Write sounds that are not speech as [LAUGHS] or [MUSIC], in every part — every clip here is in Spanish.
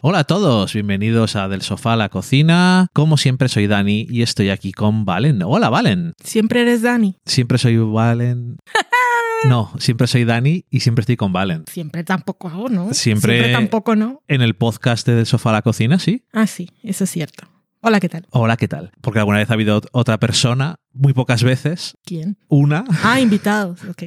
Hola a todos, bienvenidos a Del Sofá a la Cocina. Como siempre soy Dani y estoy aquí con Valen. Hola Valen. Siempre eres Dani. Siempre soy Valen. [LAUGHS] No, siempre soy Dani y siempre estoy con Valen. Siempre tampoco hago, ¿no? Siempre- tampoco no. En el podcast de Del Sofá a la Cocina, sí. Ah, sí, eso es cierto. Hola, ¿qué tal? Hola, ¿qué tal? Porque alguna vez ha habido ot- otra persona, muy pocas veces, ¿Quién? una, Ah, invitados, ok.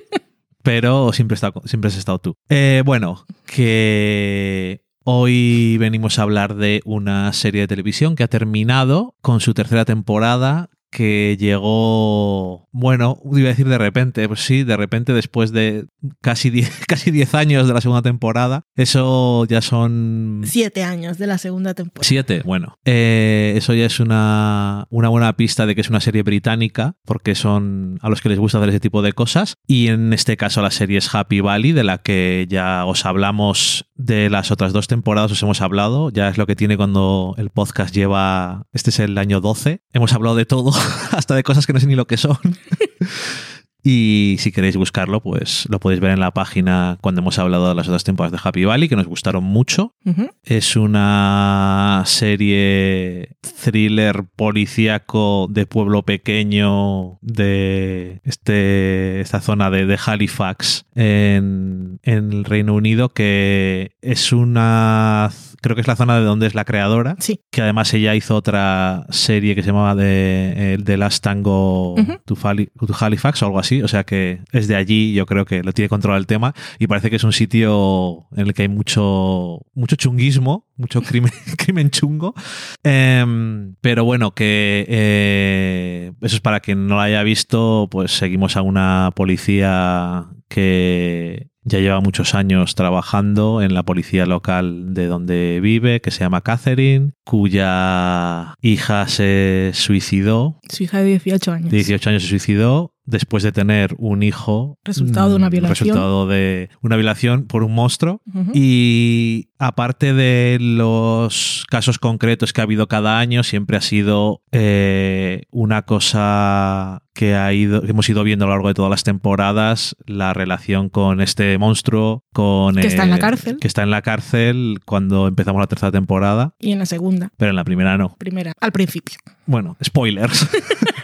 [LAUGHS] pero siempre, he estado- siempre has estado tú. Eh, bueno, que hoy venimos a hablar de una serie de televisión que ha terminado con su tercera temporada que llegó, bueno, iba a decir de repente, pues sí, de repente después de casi 10 [LAUGHS] casi 10 años de la segunda temporada, eso ya son... Siete años de la segunda temporada. Siete, bueno. Eh, eso ya es una, una buena pista de que es una serie británica, porque son a los que les gusta hacer ese tipo de cosas. Y en este caso la serie es Happy Valley, de la que ya os hablamos de las otras dos temporadas, os hemos hablado. Ya es lo que tiene cuando el podcast lleva, este es el año 12. Hemos hablado de todo, [LAUGHS] [LAUGHS] hasta de cosas que no sé ni lo que son. [LAUGHS] Y si queréis buscarlo, pues lo podéis ver en la página cuando hemos hablado de las otras temporadas de Happy Valley, que nos gustaron mucho. Es una serie thriller policíaco de pueblo pequeño de este, esta zona de, de Halifax en, en el Reino Unido que es una creo que es la zona de donde es la creadora Sí. que además ella hizo otra serie que se llamaba de, eh, The Last Tango to, Fali- to Halifax o algo así, o sea que es de allí, yo creo que lo tiene controlado el tema y parece que es un sitio en el que hay mucho, mucho chunguismo, mucho crimen, [LAUGHS] crimen chungo, Em, pero bueno, que eh, eso es para quien no lo haya visto, pues seguimos a una policía que ya lleva muchos años trabajando en la policía local de donde vive, que se llama Catherine, cuya hija se suicidó, Su hija de 18 años. de 18 años se suicidó después de tener un hijo. Resultado de una mm, violación. Resultado de una violación por un monstruo. Y aparte de los casos concretos que ha habido cada año, siempre ha sido eh, una cosa que, ha ido, que hemos ido viendo a lo largo de todas las temporadas, la relación con este monstruo, con... Que está en la cárcel. Que está en la cárcel cuando empezamos la tercera temporada, Y en la segunda, pero en la primera no. primera, al principio. Bueno, spoilers. [LAUGHS]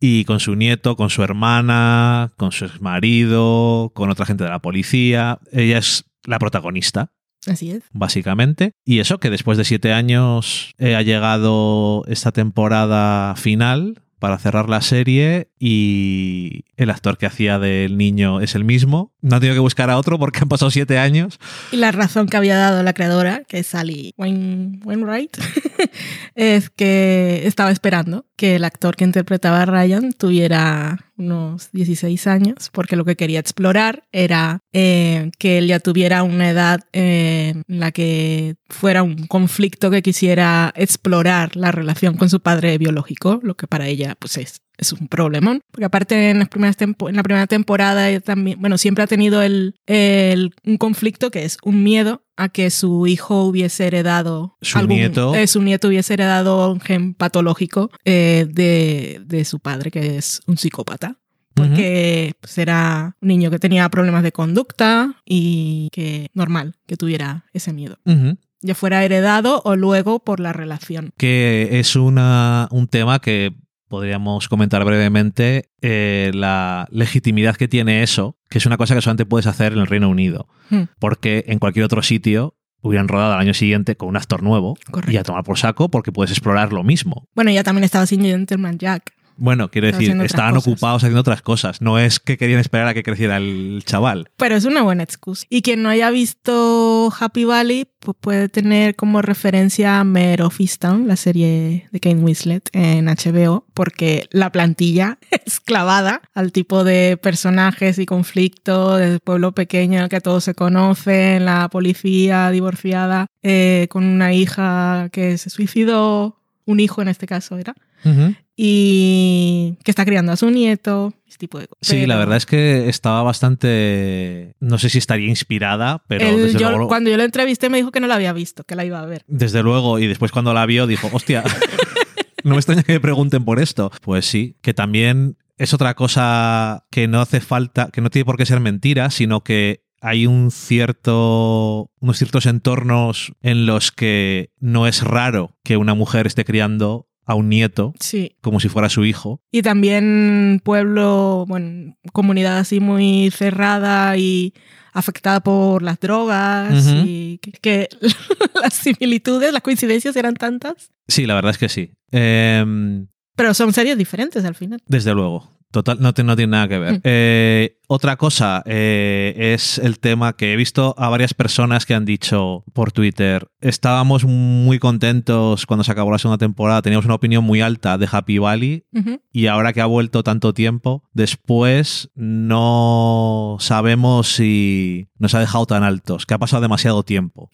y con su nieto, con su hermana, con su marido, con otra gente de la policía. Ella es la protagonista, Así es. básicamente. Y eso, que después de siete años eh, ha llegado esta temporada final para cerrar la serie y el actor que hacía del niño es el mismo. No ha tenido que buscar a otro porque han pasado siete años. Y la razón que había dado la creadora, que es Sally Wain- Wainwright, [LAUGHS] es que estaba esperando que el actor que interpretaba a Ryan tuviera unos 16 años, porque lo que quería explorar era eh, que él ya tuviera una edad eh, en la que fuera un conflicto que quisiera explorar la relación con su padre biológico, lo que para ella pues es es un problemón. Porque aparte en, las primeras tempo- en la primera temporada también, bueno, siempre ha tenido el, el- un conflicto que es un miedo a que su hijo hubiese heredado Su nieto. eh, su nieto hubiese heredado un gen patológico eh, de, de su padre, que es un psicópata. Porque pues, era un niño que tenía problemas de conducta y que normal que tuviera ese miedo. Ya fuera heredado o luego por la relación. que es una, un tema que podríamos comentar brevemente, eh, la legitimidad que tiene eso, que es una cosa que solamente puedes hacer en el Reino Unido, Hmm. porque en cualquier otro sitio hubieran rodado al año siguiente con un actor nuevo Correcto. y a tomar por saco porque puedes explorar lo mismo. Bueno, ya también estaba sin Gentleman Jack. Bueno, quiero decir, haciendo estaban ocupados haciendo otras cosas. No es que querían esperar a que creciera el chaval. Pero es una buena excusa. Y quien no haya visto Happy Valley pues puede tener como referencia a Mare of Easttown, la serie de Kane Winslet en HBO, porque la plantilla [LAUGHS] es clavada al tipo de personajes y conflicto del pueblo pequeño en el que todos se conocen, la policía divorciada eh, con una hija que se suicidó, un hijo en este caso era, y que está criando a su nieto, ese tipo de cosas. Sí, la verdad es que estaba bastante. No sé si estaría inspirada, pero Él- desde, yo- luego, Cuando yo lo entrevisté me dijo que no la había visto, que la iba a ver. desde luego. Y después cuando la vio, dijo: Hostia, [LAUGHS] no me extraña que me pregunten por esto. Pues sí, que también es otra cosa que no hace falta, que no tiene por qué ser mentira, sino que hay un cierto, unos ciertos entornos en los que no es raro que una mujer esté criando a un nieto Sí. como si fuera su hijo. Y también pueblo, bueno, comunidad así muy cerrada y afectada por las drogas y que, que [LAUGHS] las similitudes, las coincidencias eran tantas. Sí, la verdad es que sí. Em, Pero son series diferentes al final. Desde luego. Total, no, te- no tiene nada que ver. Mm. Eh, otra cosa eh, es el tema que he visto a varias personas que han dicho por Twitter. Estábamos muy contentos cuando se acabó la segunda temporada. Teníamos una opinión muy alta de Happy Valley. Y ahora que ha vuelto tanto tiempo, después no sabemos si nos ha dejado tan altos, que ha pasado demasiado tiempo.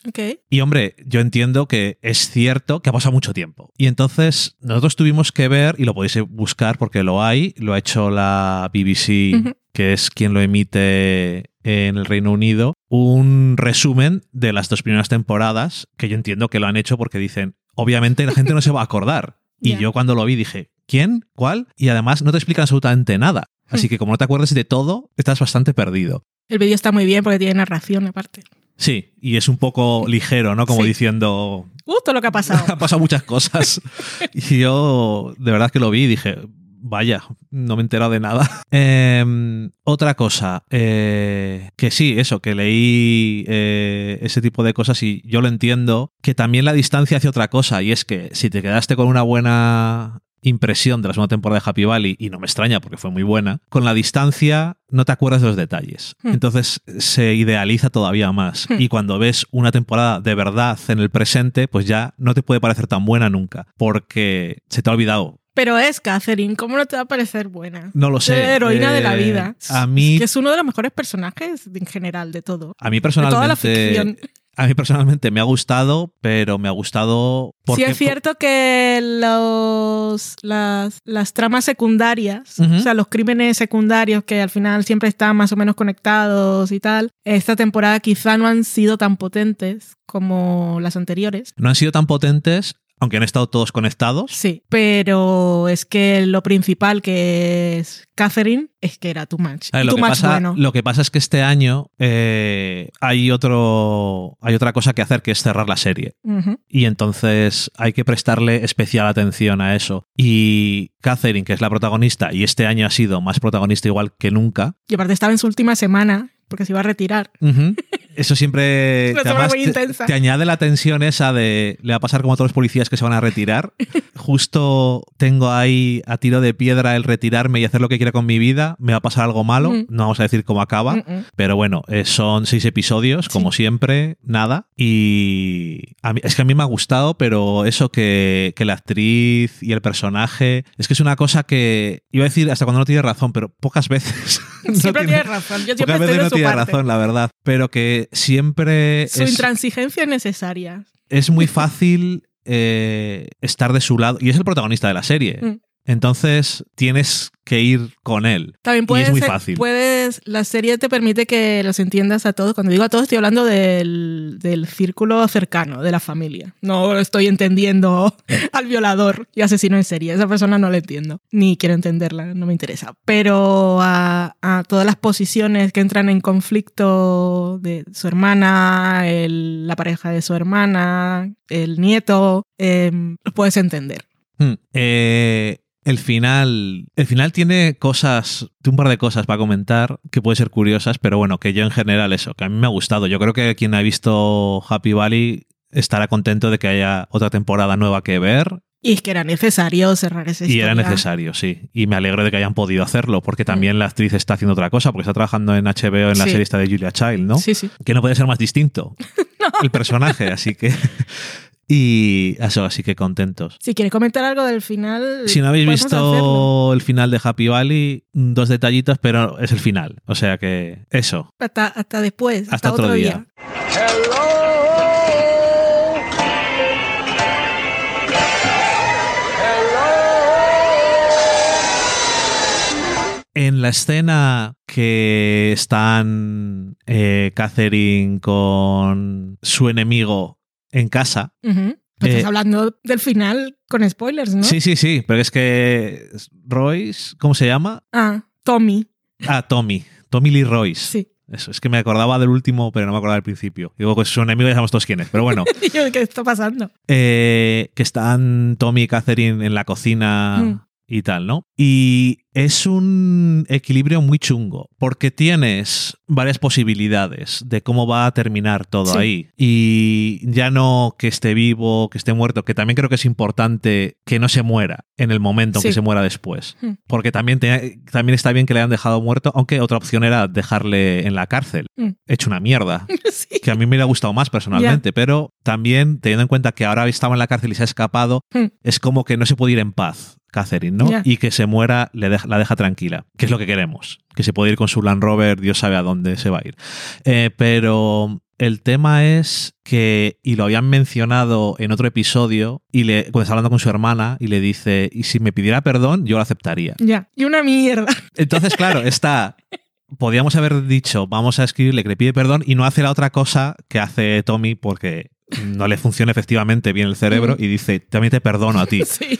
Y hombre, yo entiendo que es cierto que ha pasado mucho tiempo. Y entonces nosotros tuvimos que ver, y lo podéis buscar porque lo hay, lo ha hecho la BBC. Que es quien lo emite en el Reino Unido, un resumen de las dos primeras temporadas, que yo entiendo que lo han hecho porque dicen, obviamente la gente no se va a acordar. [LAUGHS] Y yo cuando lo vi dije, ¿quién? ¿Cuál? Y además no te explican absolutamente nada. Así que como no te acuerdas de todo, estás bastante perdido. El vídeo está muy bien porque tiene narración aparte. Sí, y es un poco ligero, ¿no? Como Sí. diciendo, todo lo que ha pasado. [LAUGHS] han pasado muchas cosas. [LAUGHS] Y yo, de verdad que lo vi y dije, vaya, no me he enterado de nada. [LAUGHS] Em, otra cosa, eh, que sí, eso, que leí eh, ese tipo de cosas y yo lo entiendo, que también la distancia hace otra cosa, y es que si te quedaste con una buena impresión de la segunda temporada de Happy Valley, y no me extraña porque fue muy buena, con la distancia no te acuerdas de los detalles. Hmm. Entonces se idealiza todavía más. Hmm. Y cuando ves una temporada de verdad en el presente, pues ya no te puede parecer tan buena nunca, porque se te ha olvidado. Pero es Catherine, ¿cómo no te va a parecer buena? No lo sé. La heroína de la Eh, vida. A mí, Que es uno de los mejores personajes en general de todo. a mí De toda la personalmente, ficción. a mí personalmente me ha gustado, pero me ha gustado porque sí es cierto que los, las, las tramas secundarias, o sea, los crímenes secundarios que al final siempre están más o menos conectados y tal, esta temporada quizá no han sido tan potentes como las anteriores. no han sido tan potentes, aunque han estado todos conectados. Sí, pero es que lo principal que es Catherine es que era too much. Ver, lo, too que much pasa, bueno. lo que pasa es que este año eh, hay otro hay otra cosa que hacer que es cerrar la serie. Y entonces hay que prestarle especial atención a eso. Y Catherine, que es la protagonista, y este año ha sido más protagonista igual que nunca. Y aparte estaba en su última semana porque se iba a retirar. Ujú. Eso siempre [LAUGHS] te, además muy te- te añade la tensión esa de le va a pasar como a todos los policías que se van a retirar. [LAUGHS] Justo tengo ahí a tiro de piedra el retirarme y hacer lo que quiera con mi vida. Me va a pasar algo malo. No vamos a decir cómo acaba. Pero bueno, eh, son seis episodios, como siempre, nada. Y a mí- es que a mí me ha gustado, pero eso que, que la actriz y el personaje, es que es una cosa que iba a decir hasta cuando no tiene razón, pero pocas veces. [LAUGHS] no Siempre tiene- tienes razón. Yo siempre estoy de no su tiene parte. razón, la verdad. Pero que siempre Su es, intransigencia es necesaria. es muy fácil eh, estar de su lado. Y es el protagonista de la serie. Mm. Entonces tienes que ir con él. También Y puedes, es muy fácil. puedes, la serie te permite que los entiendas a todos. Cuando digo a todos, estoy hablando del, del círculo cercano, de la familia. No estoy entendiendo [LAUGHS] al violador y asesino en serie. Esa persona no la entiendo, ni quiero entenderla, no me interesa. Pero a, a todas las posiciones que entran en conflicto de su hermana, el- la pareja de su hermana, el nieto, em, los puedes entender. Hmm. Eh, el final. El final tiene cosas. Un par de cosas para comentar que pueden ser curiosas, pero bueno, que yo en general eso, que a mí me ha gustado. Yo creo que quien ha visto Happy Valley estará contento de que haya otra temporada nueva que ver. Y es que era necesario cerrar esa Y historia. era necesario, sí. Y me alegro de que hayan podido hacerlo, porque también la actriz está haciendo otra cosa, porque está trabajando en HBO en la serie esta de Julia Child, ¿no? Sí, sí. Que no puede ser más distinto [LAUGHS] el personaje, así que. Y eso, así que contentos. Si quieres comentar algo del final. Si no habéis visto hacerlo. el final de Happy Valley, dos detallitos, pero es el final. O sea que eso. Hasta, hasta después. Hasta, Hasta otro otro día. día. En la escena que están eh, Catherine con su enemigo en casa. Ujú. Pero Eh, estás hablando del final con spoilers, ¿no? Sí, sí, sí, pero es que Royce, ¿cómo se llama? Ah, Tommy. Ah, Tommy. Tommy Lee Royce. Sí. Eso, es que me acordaba del último, pero no me acordaba del principio. Digo, pues su enemigo ya sabemos todos quién es, pero bueno. [LAUGHS] ¿Qué está pasando? Eh, que están Tommy y Catherine en la cocina Mm. y tal, ¿no? Y es un equilibrio muy chungo, porque tienes varias posibilidades de cómo va a terminar todo Sí. ahí. Y ya no que esté vivo, que esté muerto, que también creo que es importante que no se muera en el momento, Sí. que se muera después. Mm. Porque también, te- también está bien que le hayan dejado muerto, aunque otra opción era dejarle en la cárcel, Mm. hecho una mierda [LAUGHS] sí. que a mí me hubiera gustado más personalmente, pero también teniendo en cuenta que ahora estaba en la cárcel y se ha escapado, Hmm. es como que no se puede ir en paz, Catherine, ¿no? Y que se muera le deja- la deja tranquila, que es lo que queremos, que se puede ir con su Land Rover, Dios sabe a dónde se va a ir. Eh, pero el tema es que, y lo habían mencionado en otro episodio, y le, cuando está hablando con su hermana, y le dice, y si me pidiera perdón, yo lo aceptaría. Ya. Y una mierda. Entonces, claro, está. Podríamos haber dicho, vamos a escribirle que le pide perdón y no hace la otra cosa que hace Tommy porque no le funciona efectivamente bien el cerebro y dice, también te perdono a ti. [LAUGHS] Sí.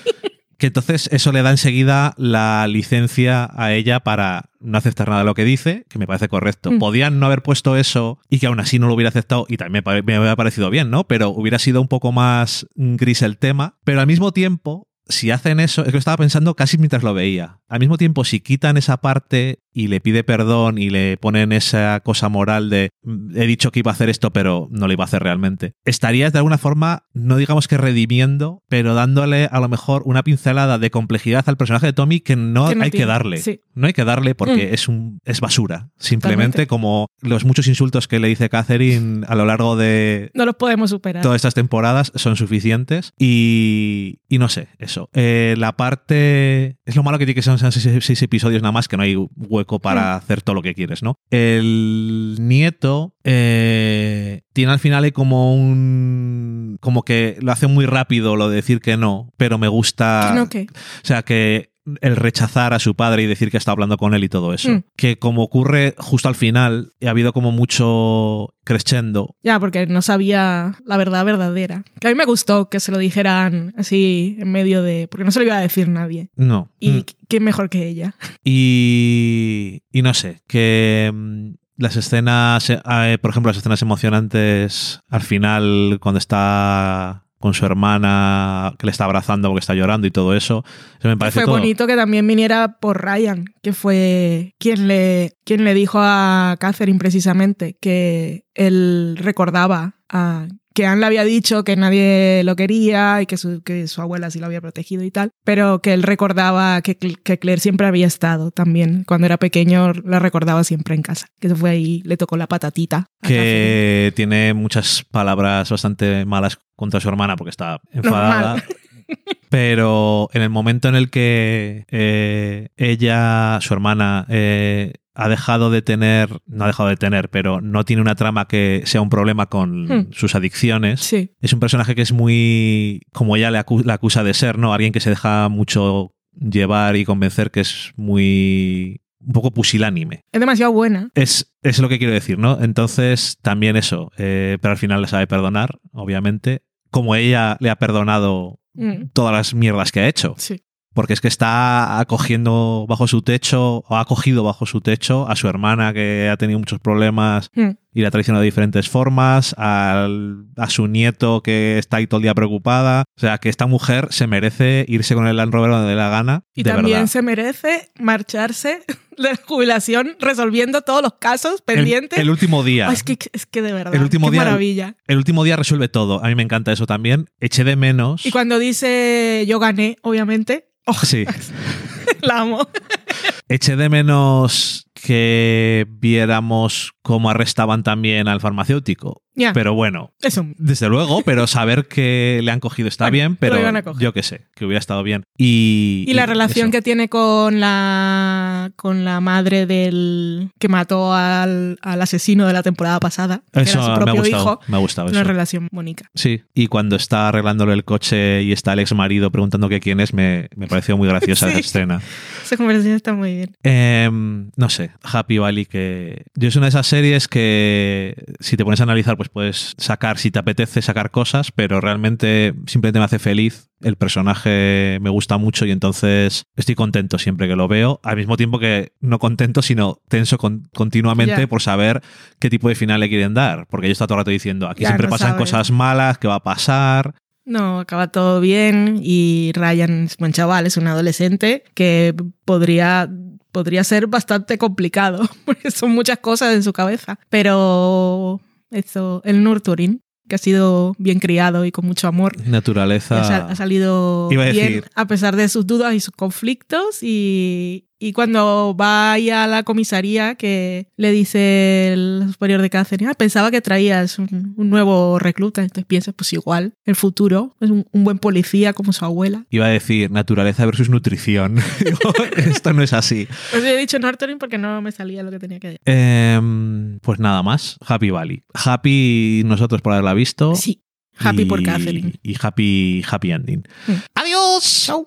Que entonces eso le da enseguida la licencia a ella para no aceptar nada de lo que dice, que me parece correcto. Mm. Podían no haber puesto eso y que aún así no lo hubiera aceptado y también me, me hubiera parecido bien, ¿no? Pero hubiera sido un poco más gris el tema. Pero al mismo tiempo, si hacen eso, es que lo estaba pensando casi mientras lo veía. Al mismo tiempo, si quitan esa parte y le pide perdón y le ponen esa cosa moral de "Mm, he dicho que iba a hacer esto, pero no lo iba a hacer realmente, estarías de alguna forma, no digamos que redimiendo, pero dándole a lo mejor una pincelada de complejidad al personaje de Tommy que no, Que no hay que darle. Sí. No hay que darle porque Mm. es un es basura. Simplemente Totalmente. como los muchos insultos que le dice Catherine a lo largo de No los podemos superar. todas estas temporadas son suficientes y, y no sé, eso. Eh, la parte... Es lo malo que tiene que ser son seis, seis episodios nada más, que no hay hueco para hacer todo lo que quieres, ¿no? El nieto eh, tiene al final como un... como que lo hace muy rápido lo de decir que no, pero me gusta... Que no, que. O sea, que el rechazar a su padre y decir que está hablando con él y todo eso. Mm. Que como ocurre justo al final, ha habido como mucho crescendo. Ya, porque no sabía la verdad verdadera. Que a mí me gustó que se lo dijeran así en medio de. Porque no se lo iba a decir nadie. No. Y Mm. quién mejor que ella. Y, y no sé, que mm, las escenas, eh, por ejemplo, las escenas emocionantes al final, cuando está con su hermana, que le está abrazando porque está llorando y todo eso, eso me parece Fue todo. bonito que también viniera por Ryan, que fue quien le, quien le dijo a Catherine precisamente que él recordaba a que Anne le había dicho que nadie lo quería y que su, que su abuela sí lo había protegido y tal, pero que él recordaba que, que Claire siempre había estado también. Cuando era pequeño la recordaba siempre en casa. Que eso fue ahí, le tocó la patatita. que tiene muchas palabras bastante malas contra su hermana porque está enfadada. Normal. [LAUGHS] Pero en el momento en el que eh, ella, su hermana, eh, ha dejado de tener, no ha dejado de tener, pero no tiene una trama que sea un problema con Hmm. sus adicciones, Sí, es un personaje que es muy, como ella le acu- la acusa de ser, ¿no? Alguien que se deja mucho llevar y convencer que es muy un poco pusilánime. es demasiado buena. Es, es lo que quiero decir, ¿no? Entonces, también eso. eh, pero al final le sabe perdonar, obviamente. Como ella le ha perdonado Mm, todas las mierdas que ha hecho. sí. Porque es que está acogiendo bajo su techo, o ha acogido bajo su techo a su hermana que ha tenido muchos problemas Mm. y la ha traicionado de diferentes formas, al- a su nieto que está ahí todo el día preocupada. O sea, que esta mujer se merece irse con el Land Rover donde le dé la gana. Y de también verdad. se merece marcharse de jubilación resolviendo todos los casos pendientes. El, último día. Es, que, es que de verdad, El último qué día- maravilla. El último día resuelve todo. A mí me encanta eso también. Eché de menos. Y cuando dice yo gané, obviamente, oh, Sí. [LAUGHS] la amo. Eché de menos que viéramos cómo arrestaban también al farmacéutico. Pero bueno, desde luego, pero saber que le han cogido está Bueno, bien, pero yo qué sé, que hubiera estado bien. Y, Y la relación eso. que tiene con la con la madre del que mató al, al asesino de la temporada pasada, que Eso era su me ha propio gustado. hijo. Me ha gustado Una eso. relación bonita. Sí, y cuando está arreglándole el coche y está el ex marido preguntando que quién es, me, me pareció muy graciosa [LAUGHS] Sí. esa escena. Esa conversación está muy bien. Em, no sé, Happy Valley, que yo es una de esas series que si te pones a analizar, pues puedes sacar, si te apetece, sacar cosas, pero realmente simplemente me hace feliz. El personaje me gusta mucho y entonces estoy contento siempre que lo veo. Al mismo tiempo que no contento, sino tenso continuamente Ya. por saber qué tipo de final le quieren dar. Porque yo está todo el rato diciendo, aquí Ya, siempre no pasan sabes. cosas malas, ¿qué va a pasar? No, acaba todo bien y Ryan es buen chaval, es un adolescente que podría, podría ser bastante complicado, [LAUGHS] porque son muchas cosas en su cabeza. Pero eso, el nurturing, que ha sido bien criado y con mucho amor, Naturaleza. ha, sal- ha salido Iba a bien a pesar de sus dudas y sus conflictos. Y, y cuando va ahí a la comisaría, que le dice el superior de Catherine, ah, pensaba que traías un, un nuevo recluta. Entonces piensas, pues igual, el futuro es un, un buen policía como su abuela. Iba a decir naturaleza versus nutrición. [LAUGHS] Digo, Esto no es así. Pues he dicho nurturing porque no me salía lo que tenía que decir. Em, pues nada más. Happy Valley. Happy nosotros por haberla visto. Sí, happy por Catherine. Y happy, happy ending. Mm. ¡Adiós! Chau.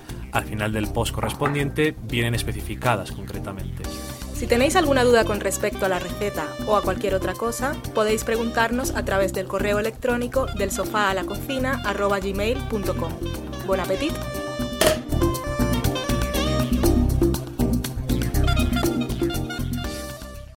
Al final del post correspondiente vienen especificadas concretamente. Si tenéis alguna duda con respecto a la receta o a cualquier otra cosa, podéis preguntarnos a través del correo electrónico del sofá a la cocina. Buen apetito.